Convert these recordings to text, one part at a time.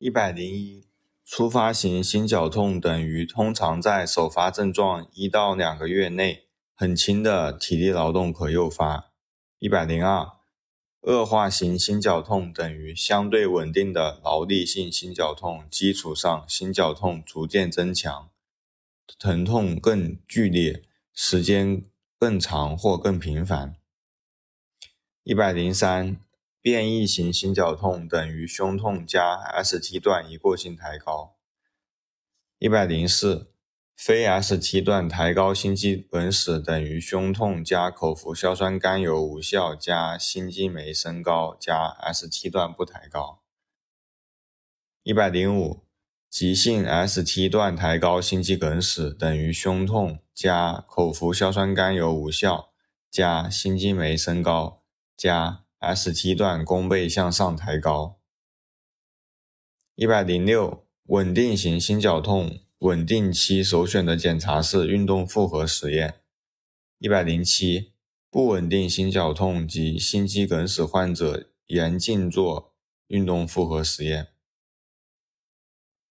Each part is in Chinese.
一百零一，初发型心绞痛等于通常在首发症状一到两个月内，很轻的体力劳动可诱发。一百零二，恶化型心绞痛等于相对稳定的劳力性心绞痛基础上心绞痛逐渐增强，疼痛更剧烈，时间更长或更频繁。一百零三。变异型心绞痛等于胸痛加 ST 段一过性抬高。一百零四，非 ST 段抬高心肌梗死等于胸痛加口服硝酸甘油无效加心肌酶升高加 ST 段不抬高。一百零五，急性 ST 段抬高心肌梗死等于胸痛加口服硝酸甘油无效加心肌酶升高加。ST 段弓背向上抬高。一百零六，稳定型心绞痛稳定期首选的检查是运动负荷实验。一百零七，不稳定心绞痛及心肌梗死患者严禁做运动负荷实验。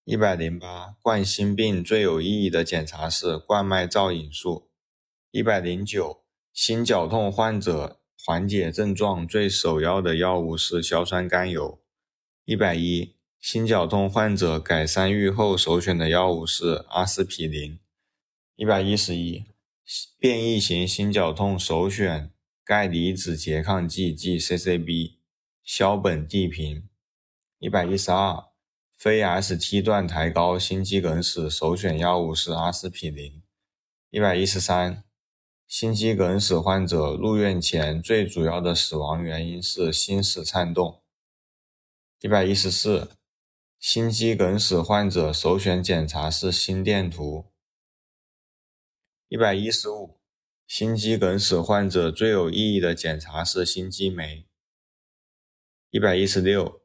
一百零八，冠心病最有意义的检查是冠脉造影术。一百零九，心绞痛患者。缓解症状最首要的药物是硝酸甘油。一百一，心绞痛患者改善愈后首选的药物是阿司匹林。一百一十一，变异型心绞痛首选钙离子拮抗剂即 CCB，硝苯地平。一百一十二，非 ST 段抬高心肌梗死首选药物是阿司匹林。一百一十三。心肌梗死患者入院前最主要的死亡原因是心室颤动。一百一十四，心肌梗死患者首选检查是心电图。一百一十五，心肌梗死患者最有意义的检查是心肌酶。一百一十六，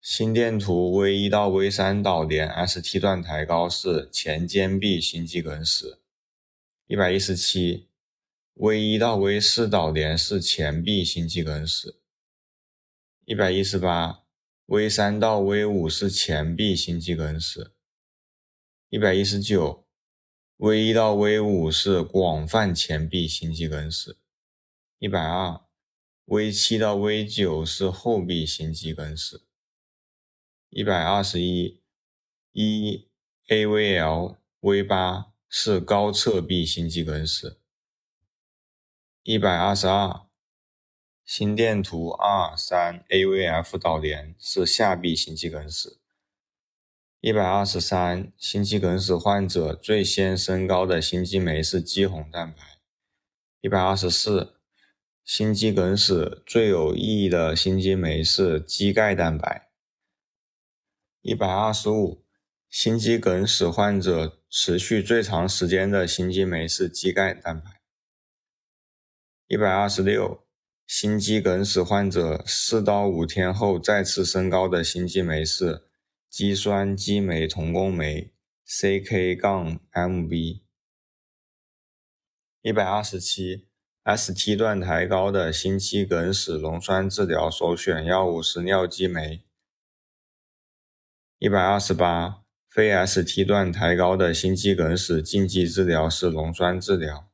心电图 V 一到 V 三导联 ST 段抬高是前间壁心肌梗死。一百一十七。V 一到 V 四导联是前壁心肌梗死。一百一十八，V 三到 V 五是前壁心肌梗死。一百一十九，V 一到 V 五是广泛前壁心肌梗死。一百二，V 七到 V 九是后壁心肌梗死。一百二十一，一 AVL V 八是高侧壁心肌梗死。一百二十二，心电图二三 AVF 导联是下壁心肌梗死。一百二十三，心肌梗死患者最先升高的心肌酶是肌红蛋白。一百二十四，心肌梗死最有意义的心肌酶是肌钙蛋白。一百二十五，心肌梗死患者持续最长时间的心肌酶是肌钙蛋白。一百二十六，心肌梗死患者四到五天后再次升高的心肌酶是肌酸激酶同工酶 （CK- 杠 MB）。一百二十七，ST 段抬高的心肌梗死溶栓治疗首选药物是尿激酶。一百二十八，非 ST 段抬高的心肌梗死禁忌治疗是溶栓治疗。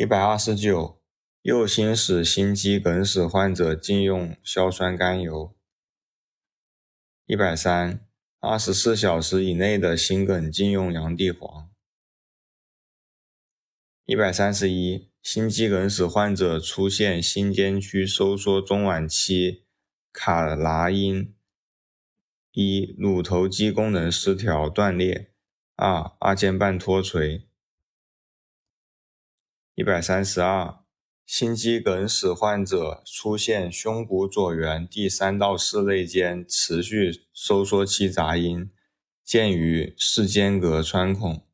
一百二十九，右心室心肌梗死患者禁用硝酸甘油。一百三，二十四小时以内的心梗禁用洋地黄。一百三十一，心肌梗死患者出现心间区收缩中晚期卡拉因：一、乳头肌功能失调断裂；二、二尖瓣脱垂。一百三十二，心肌梗死患者出现胸骨左缘第三到四肋间持续收缩期杂音，见于室间隔穿孔。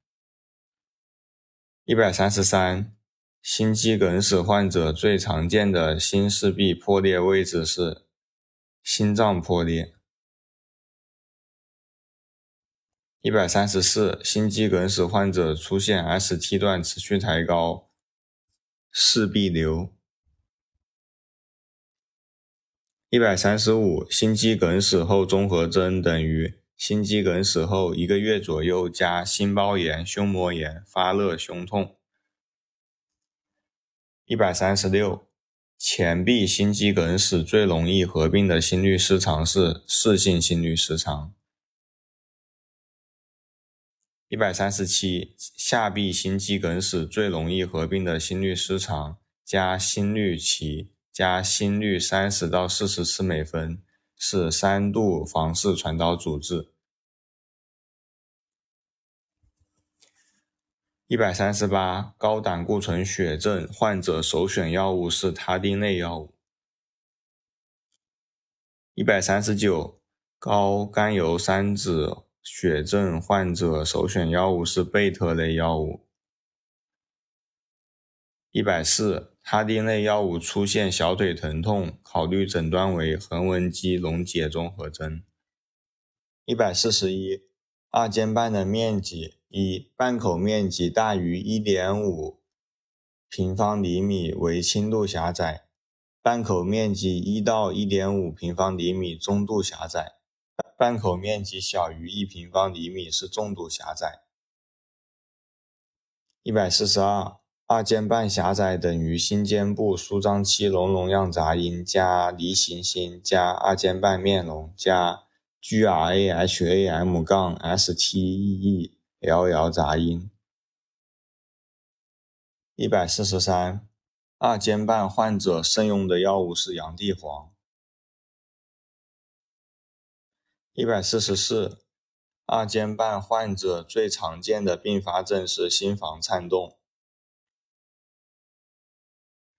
一百三十三，心肌梗死患者最常见的心室壁破裂位置是心脏破裂。一百三十四，心肌梗死患者出现 ST 段持续抬高。四壁瘤。一百三十五，心肌梗死后综合征等于心肌梗死后一个月左右加心包炎、胸膜炎、发热、胸痛。一百三十六，前臂心肌梗死最容易合并的心律失常是室性心律失常。一百三十七，下臂心肌梗死最容易合并的心律失常加心律期。加心率三十到四十次每分是三度房室传导阻滞。一百三十八，高胆固醇血症患者首选药物是他汀类药物。一百三十九，高甘油三酯血症患者首选药物是贝特类药物。一百四。他汀类药物出现小腿疼痛，考虑诊断为横纹肌溶解综合征。一百四十一，二尖瓣的面积：一、瓣口面积大于一点五平方厘米为轻度狭窄；瓣口面积一到一点五平方厘米中度狭窄；瓣口面积小于一平方厘米是重度狭窄。一百四十二。二尖瓣狭窄等于心尖部舒张期隆隆样杂音加梨形心加二尖瓣面容加 GRAHAM 杠 STEELL 杂音。一百四十三，二尖瓣患者慎用的药物是洋地黄。一百四十四，二尖瓣患者最常见的并发症是心房颤动。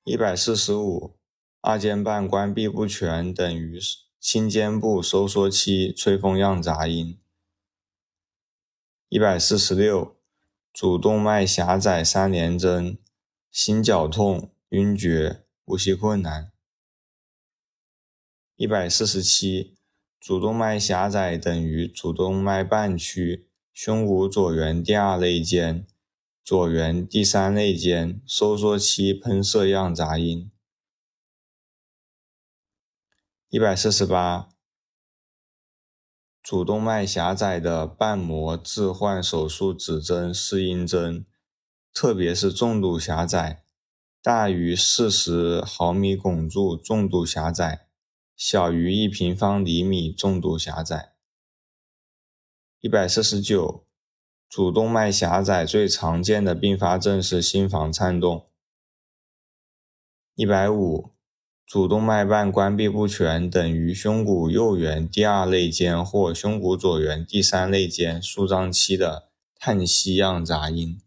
一百四十五，二尖瓣关闭不全等于心尖部收缩期吹风样杂音。一百四十六，主动脉狭窄三联征，心绞痛、晕厥、呼吸困难。一百四十七，主动脉狭窄等于主动脉瓣区胸骨左缘第二肋间。左缘第三肋间收缩期喷射样杂音。一百四十八，主动脉狭窄的瓣膜置换手术指征是阴针，特别是重度狭窄，大于四十毫米汞柱重度狭窄，小于一平方厘米重度狭窄。一百四十九。主动脉狭窄最常见的并发症是心房颤动。一百五，主动脉瓣关闭不全等于胸骨右缘第二肋间或胸骨左缘第三肋间舒张期的叹息样杂音。